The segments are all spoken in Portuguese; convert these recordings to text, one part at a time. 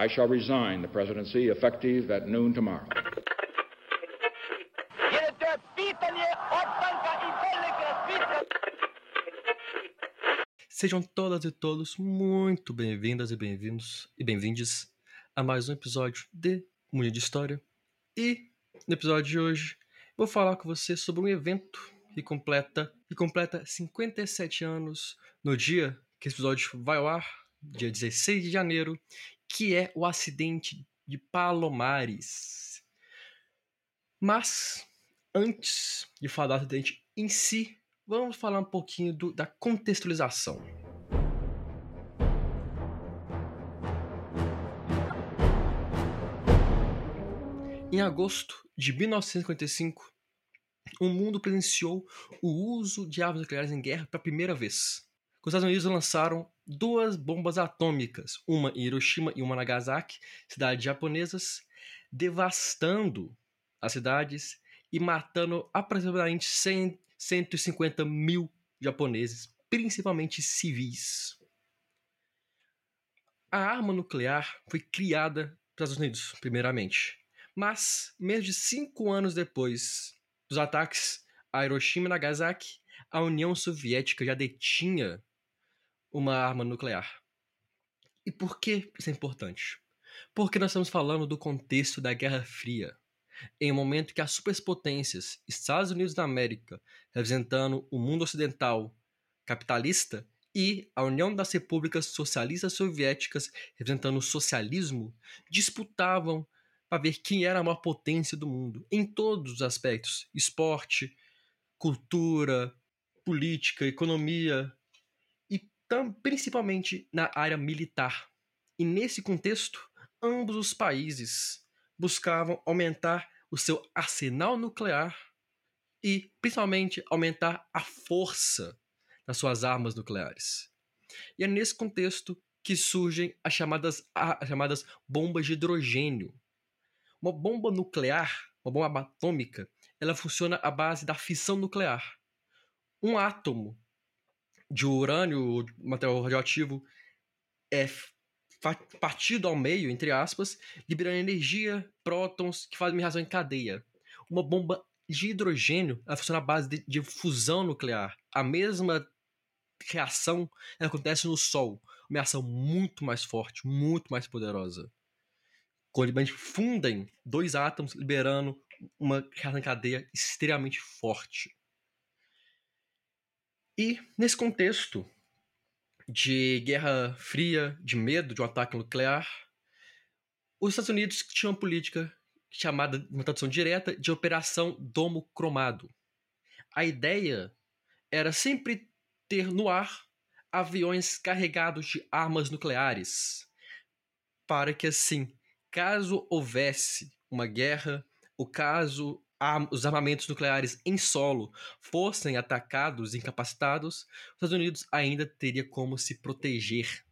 I shall resign the presidency effective at noon tomorrow. Sejam todas e todos muito bem-vindas e bem-vindos e bem-vindes a mais um episódio de Munho de História. E no episódio de hoje vou falar com você sobre um evento que completa, que completa 57 anos no dia que esse episódio vai ao ar, dia 16 de janeiro, que é o acidente de Palomares. Mas, antes de falar do acidente em si, vamos falar um pouquinho do, da contextualização. Em agosto de 1955, o mundo presenciou o uso de armas nucleares em guerra pela primeira vez. Os Estados Unidos lançaram duas bombas atômicas, uma em Hiroshima e uma em Nagasaki, cidades japonesas, devastando as cidades e matando aproximadamente 100, 150 mil japoneses, principalmente civis. A arma nuclear foi criada pelos Estados Unidos, primeiramente. Mas, menos de cinco anos depois dos ataques a Hiroshima e Nagasaki, a União Soviética já detinha uma arma nuclear. E por que isso é importante? Porque nós estamos falando do contexto da Guerra Fria, em um momento que as superpotências, Estados Unidos da América, representando o mundo ocidental capitalista, e a União das Repúblicas Socialistas Soviéticas, representando o socialismo, disputavam para ver quem era a maior potência do mundo, em todos os aspectos: esporte, cultura, política, economia, principalmente na área militar. E nesse contexto, ambos os países buscavam aumentar o seu arsenal nuclear e, principalmente, aumentar a força das suas armas nucleares. E é nesse contexto que surgem as chamadas, as chamadas bombas de hidrogênio. Uma bomba nuclear, uma bomba atômica, ela funciona à base da fissão nuclear. Um átomo de urânio, material radioativo, é partido ao meio, entre aspas, liberando energia, prótons, que fazem uma reação em cadeia. Uma bomba de hidrogênio funciona à base de, de fusão nuclear. A mesma reação acontece no Sol. Uma reação muito mais forte, muito mais poderosa. Quando fundem dois átomos, liberando uma reação em cadeia extremamente forte. E nesse contexto de guerra fria, de medo de um ataque nuclear, os Estados Unidos tinham uma política chamada, uma tradução direta, de Operação Domo Cromado. A ideia era sempre ter no ar aviões carregados de armas nucleares, para que assim, caso houvesse uma guerra, o caso os armamentos nucleares em solo fossem atacados e incapacitados, os Estados Unidos ainda teria como se proteger.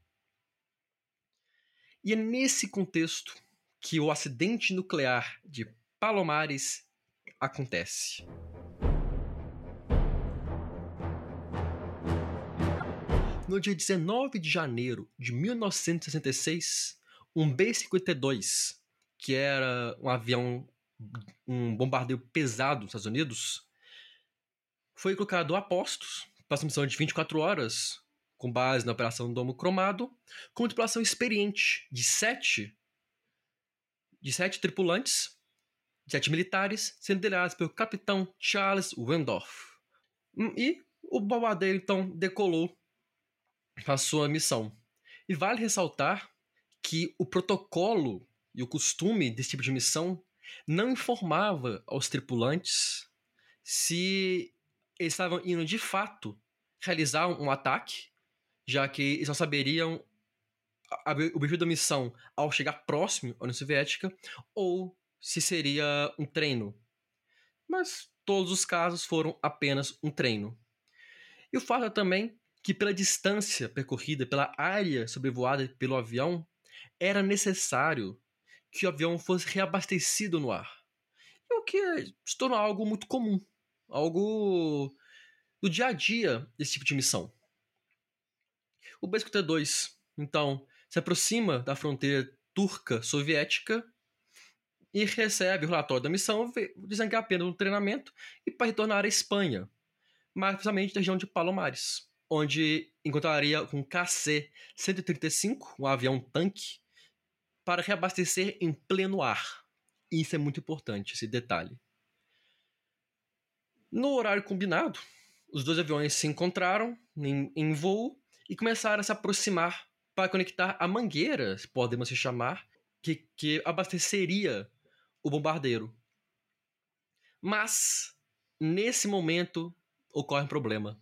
E é nesse contexto que o acidente nuclear de Palomares acontece. No dia 19 de janeiro de 1966, um B-52, que era um avião um bombardeio pesado nos Estados Unidos, foi colocado a postos para uma missão de 24 horas, com base na Operação Domo Cromado, com uma tripulação experiente de sete, de sete tripulantes, sete militares, sendo liderados pelo capitão Charles Wendorf. Hum, e o bombardeio então decolou para sua missão. E vale ressaltar que o protocolo e o costume desse tipo de missão não informava aos tripulantes se eles estavam indo de fato realizar um ataque, já que eles só saberiam o objetivo da missão ao chegar próximo à União Soviética, ou se seria um treino. Mas todos os casos foram apenas um treino. E o fato é também que, pela distância percorrida, pela área sobrevoada pelo avião, era necessário que o avião fosse reabastecido no ar. o que se tornou algo muito comum, algo do dia a dia desse tipo de missão. O B-52, então, se aproxima da fronteira turca soviética e recebe o relatório da missão dizendo que é apenas um treinamento e para retornar à Espanha, mais precisamente na região de Palomares, onde encontraria um KC-135, um avião tanque, para reabastecer em pleno ar. Isso é muito importante, esse detalhe. No horário combinado, os dois aviões se encontraram em, em voo e começaram a se aproximar para conectar a mangueira, podemos se chamar, que, que abasteceria o bombardeiro. Mas, nesse momento, ocorre um problema.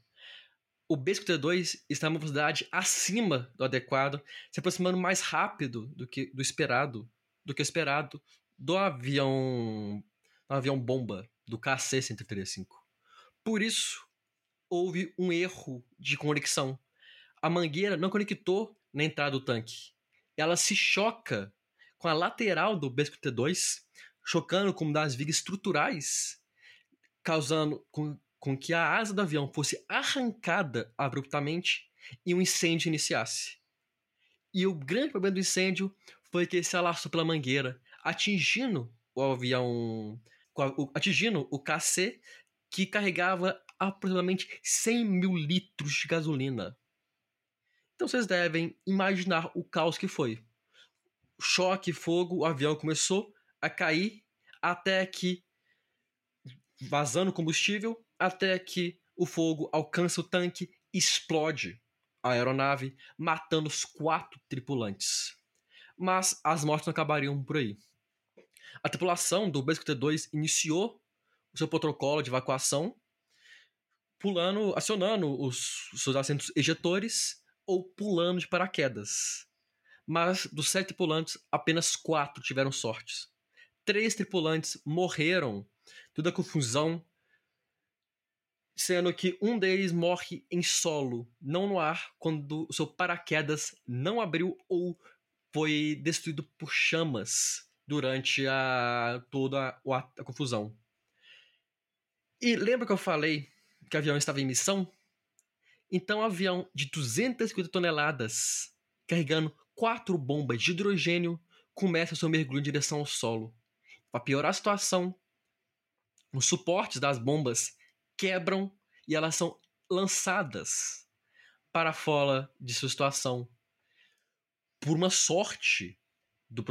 O B-52 está em uma velocidade acima do adequado, se aproximando mais rápido do que do esperado, do que esperado do avião, do avião bomba do KC-135. Por isso, houve um erro de conexão. A mangueira não conectou na entrada do tanque. Ela se choca com a lateral do B-52, chocando com das vigas estruturais, causando com que a asa do avião fosse arrancada abruptamente e um incêndio iniciasse. E o grande problema do incêndio foi que ele se alastrou pela mangueira, atingindo o avião, atingindo o KC, que carregava aproximadamente 100 mil litros de gasolina. Então vocês devem imaginar o caos que foi. Choque, fogo, o avião começou a cair até que vazando combustível, até que o fogo alcança o tanque, explode a aeronave, matando os quatro tripulantes. Mas as mortes não acabariam por aí. A tripulação do B-52 iniciou o seu protocolo de evacuação, pulando, acionando os, os seus assentos ejetores ou pulando de paraquedas. Mas dos sete tripulantes, apenas quatro tiveram sorte. Três tripulantes morreram toda a confusão, sendo que um deles morre em solo, não no ar, quando o seu paraquedas não abriu ou foi destruído por chamas durante a toda a, a confusão. E lembra que eu falei que o avião estava em missão? Então, um avião de 250 toneladas, carregando quatro bombas de hidrogênio, começa seu mergulho em direção ao solo. Para piorar a situação, os suportes das bombas quebram e elas são lançadas para fora de sua situação. Por uma sorte do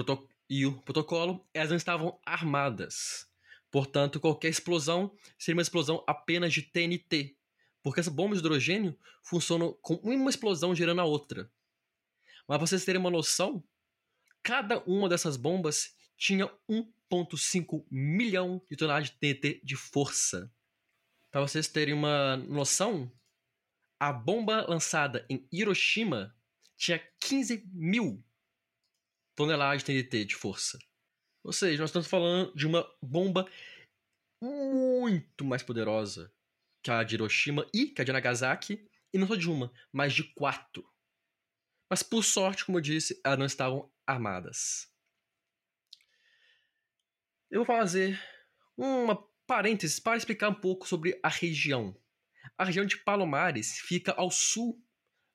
e o protocolo, elas não estavam armadas. Portanto, qualquer explosão seria uma explosão apenas de TNT, porque essa bomba de hidrogênio funciona com uma explosão gerando a outra. Mas para vocês terem uma noção, cada uma dessas bombas tinha 1,5 milhão de toneladas de TNT de força. Para vocês terem uma noção, a bomba lançada em Hiroshima tinha 15 mil toneladas de TNT de força. Ou seja, nós estamos falando de uma bomba muito mais poderosa que a de Hiroshima e que a de Nagasaki, e não só de uma, mas de quatro. Mas por sorte, como eu disse, elas não estavam armadas. Eu vou fazer uma parênteses para explicar um pouco sobre a região. A região de Palomares fica ao sul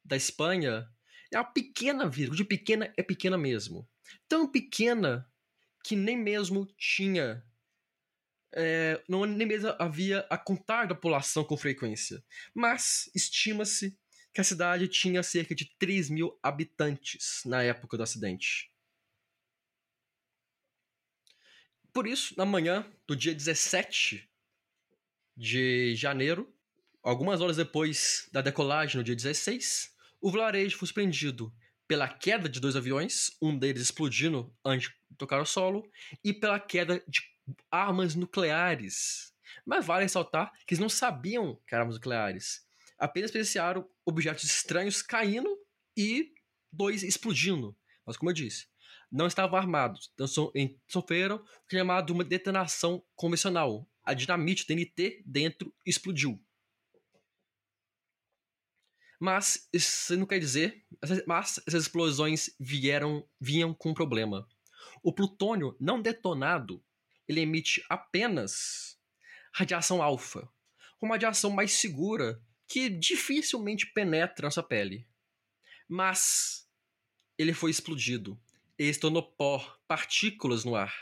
da Espanha. É uma pequena vila, de pequena é pequena mesmo. Tão pequena que nem mesmo tinha. É, não nem mesmo havia a contar da população com frequência. Mas estima-se que a cidade tinha cerca de 3 mil habitantes na época do acidente. Por isso, na manhã do dia 17 de janeiro, algumas horas depois da decolagem no dia 16, o vilarejo foi surpreendido pela queda de dois aviões, um deles explodindo antes de tocar o solo, e pela queda de armas nucleares. Mas vale ressaltar que eles não sabiam que eram armas nucleares. Apenas presenciaram objetos estranhos caindo e dois explodindo. Mas como eu disse, não estavam armados, então sofreram o que é chamado de uma detonação convencional. A dinamite TNT dentro explodiu. Mas isso não quer dizer, mas essas explosões vieram vinham com um problema. O plutônio não detonado, ele emite apenas radiação alfa, uma radiação mais segura que dificilmente penetra nossa pele. Mas ele foi explodido estonopor, partículas no ar,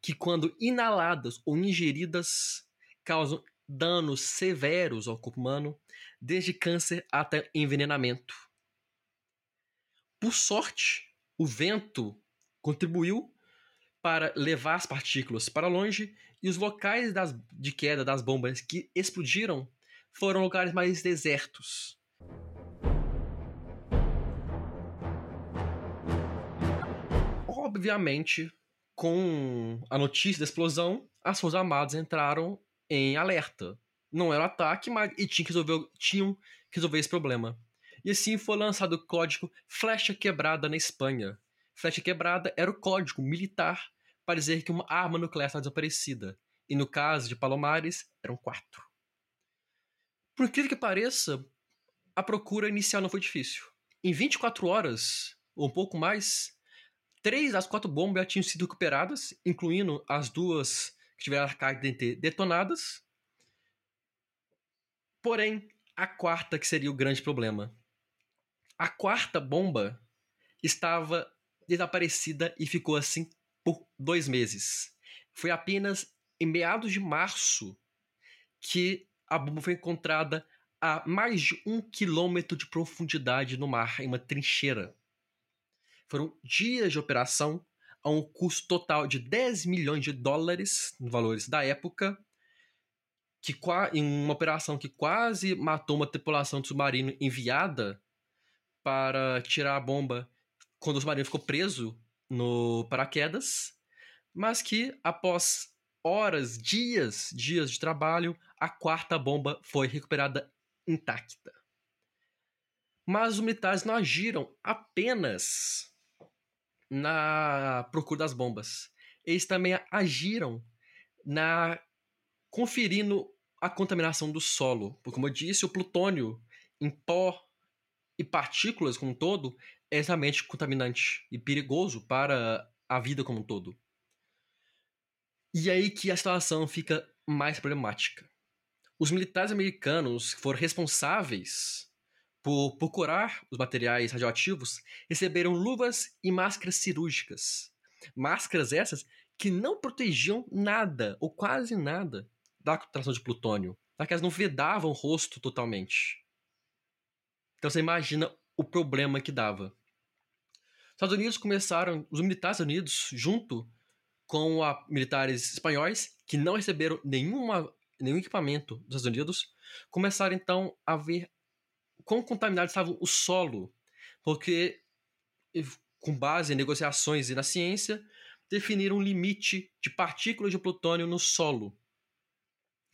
que quando inaladas ou ingeridas causam danos severos ao corpo humano, desde câncer até envenenamento. Por sorte, o vento contribuiu para levar as partículas para longe e os locais das, de queda das bombas que explodiram foram lugares mais desertos. Obviamente, com a notícia da explosão, as Forças Armadas entraram em alerta. Não era ataque, mas e tinha que resolver, tinham que resolver esse problema. E assim foi lançado o código Flecha Quebrada na Espanha. Flecha Quebrada era o código militar para dizer que uma arma nuclear estava desaparecida. E no caso de Palomares, eram quatro. Por incrível que pareça, a procura inicial não foi difícil. Em 24 horas, ou um pouco mais, três das quatro bombas já tinham sido recuperadas, incluindo as duas que tiveram a carga de detonadas. Porém, a quarta que seria o grande problema. A quarta bomba estava desaparecida e ficou assim por dois meses. Foi apenas em meados de março que a bomba foi encontrada a mais de um quilômetro de profundidade no mar, em uma trincheira. Foram dias de operação a um custo total de 10 milhões de dólares, valores da época, que em uma operação que quase matou uma tripulação de submarino enviada para tirar a bomba quando o submarino ficou preso no paraquedas, mas que após horas, dias, dias de trabalho, a quarta bomba foi recuperada intacta. Mas os militares não agiram apenas na procura das bombas. Eles também agiram na conferindo a contaminação do solo. Porque, como eu disse, o plutônio em pó e partículas como um todo é extremamente contaminante e perigoso para a vida como um todo. E aí que a situação fica mais problemática. Os militares americanos foram responsáveis por procurar os materiais radioativos receberam luvas e máscaras cirúrgicas. Máscaras essas que não protegiam nada, ou quase nada, da concentração de plutônio. Já que elas não vedavam o rosto totalmente. Então você imagina o problema que dava. Os Estados Unidos começaram, os militares Unidos, junto com a militares espanhóis, que não receberam nenhuma, nenhum equipamento dos Estados Unidos, começaram então a ver quão contaminado estava o solo, porque, com base em negociações e na ciência, definiram um limite de partículas de plutônio no solo.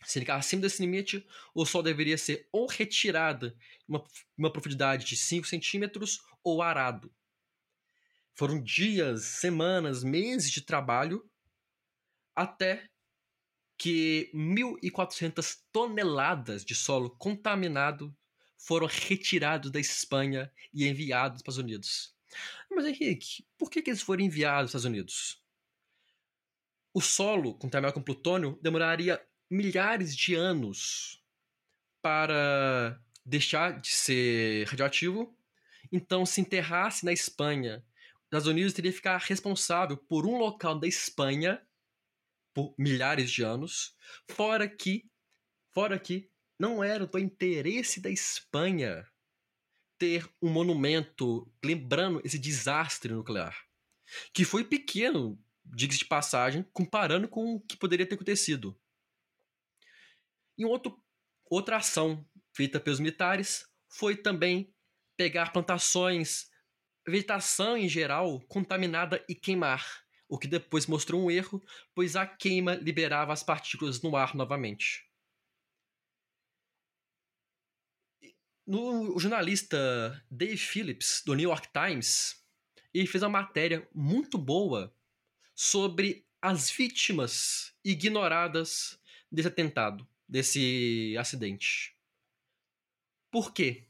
Se ficar acima desse limite, o solo deveria ser ou retirado em uma, uma profundidade de 5 centímetros ou arado. Foram dias, semanas, meses de trabalho até que 1.400 toneladas de solo contaminado foram retirados da Espanha e enviados para os Estados Unidos. Mas Henrique, por que, que eles foram enviados para os Estados Unidos? O solo contaminado com plutônio demoraria milhares de anos para deixar de ser radioativo. Então, se enterrasse na Espanha, os Estados Unidos teria que ficar responsável por um local da Espanha por milhares de anos, fora que, fora que não era do interesse da Espanha ter um monumento lembrando esse desastre nuclear, que foi pequeno, diga-se de passagem, comparando com o que poderia ter acontecido. E outro, outra ação feita pelos militares foi também pegar plantações, vegetação em geral, contaminada e queimar o que depois mostrou um erro, pois a queima liberava as partículas no ar novamente. No, o jornalista Dave Phillips, do New York Times, ele fez uma matéria muito boa sobre as vítimas ignoradas desse atentado, desse acidente. Por quê?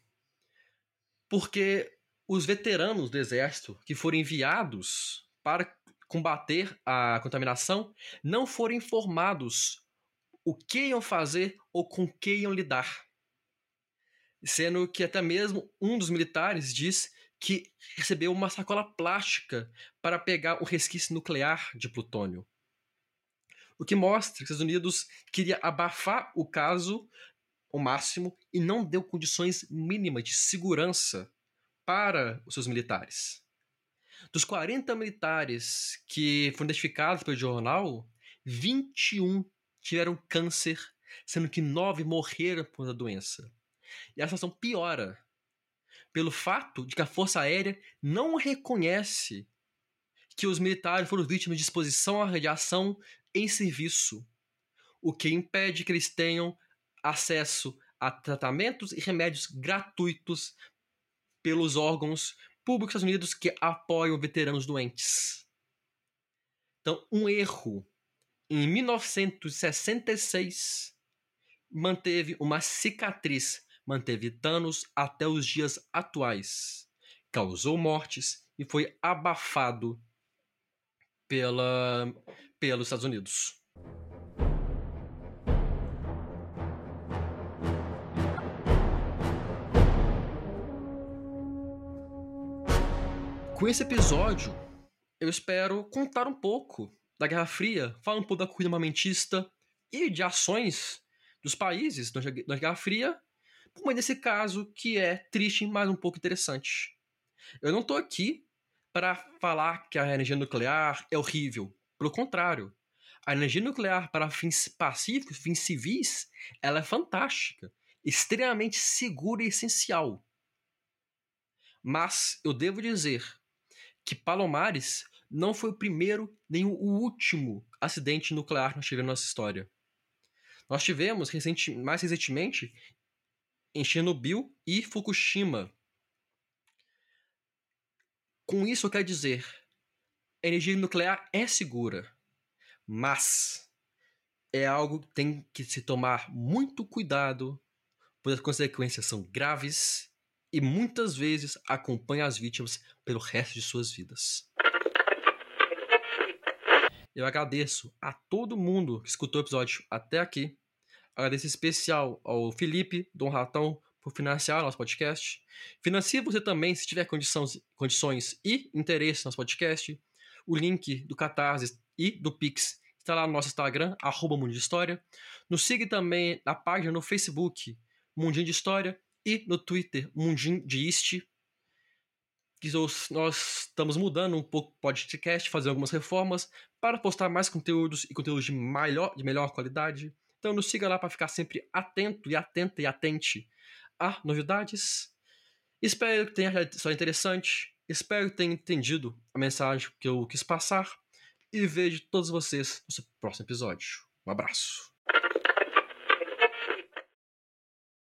Porque os veteranos do exército que foram enviados para combater a contaminação não foram informados o que iam fazer ou com que iam lidar. Sendo que até mesmo um dos militares diz que recebeu uma sacola plástica para pegar o resquício nuclear de plutônio. O que mostra que os Estados Unidos queria abafar o caso ao máximo e não deu condições mínimas de segurança para os seus militares. Dos 40 militares que foram identificados pelo jornal, 21 tiveram câncer, sendo que 9 morreram por a doença. E a situação piora pelo fato de que a Força Aérea não reconhece que os militares foram vítimas de exposição à radiação em serviço, o que impede que eles tenham acesso a tratamentos e remédios gratuitos pelos órgãos públicos dos Estados Unidos que apoiam veteranos doentes. Então, um erro em 1966 manteve uma cicatriz, manteve danos até os dias atuais, causou mortes e foi abafado pela, pelos Estados Unidos. Com esse episódio, eu espero contar um pouco da Guerra Fria, falar um pouco da corrida armamentista e de ações dos países da Guerra Fria, mas nesse caso que é triste, mas um pouco interessante. Eu não estou aqui para falar que a energia nuclear é horrível. Pelo contrário, a energia nuclear para fins pacíficos, fins civis, ela é fantástica, extremamente segura e essencial. Mas eu devo dizer que Palomares não foi o primeiro nem o último acidente nuclear que nós tivemos na nossa história. Nós tivemos recente, mais recentemente em Chernobyl e Fukushima. Com isso eu quero dizer, a energia nuclear é segura, mas é algo que tem que se tomar muito cuidado, pois as consequências são graves e muitas vezes acompanha as vítimas pelo resto de suas vidas. Eu agradeço a todo mundo que escutou o episódio até aqui. Agradeço especial ao Felipe, Dom Ratão, por financiar nosso podcast. Financie você também, se tiver condições, condições e interesse no nosso podcast. O link do Catarse e do Pix está lá no nosso Instagram, arroba Mundo de História. Nos siga também na página no Facebook, Mundinho de História e no Twitter, Mundinho de. Que nós estamos mudando um pouco o podcast, fazendo algumas reformas para postar mais conteúdos e conteúdos de, de melhor qualidade. Então nos siga lá para ficar sempre atento e atenta e atente a novidades. Espero que tenha sido interessante. Espero que tenha entendido a mensagem que eu quis passar. E vejo todos vocês no próximo episódio. Um abraço.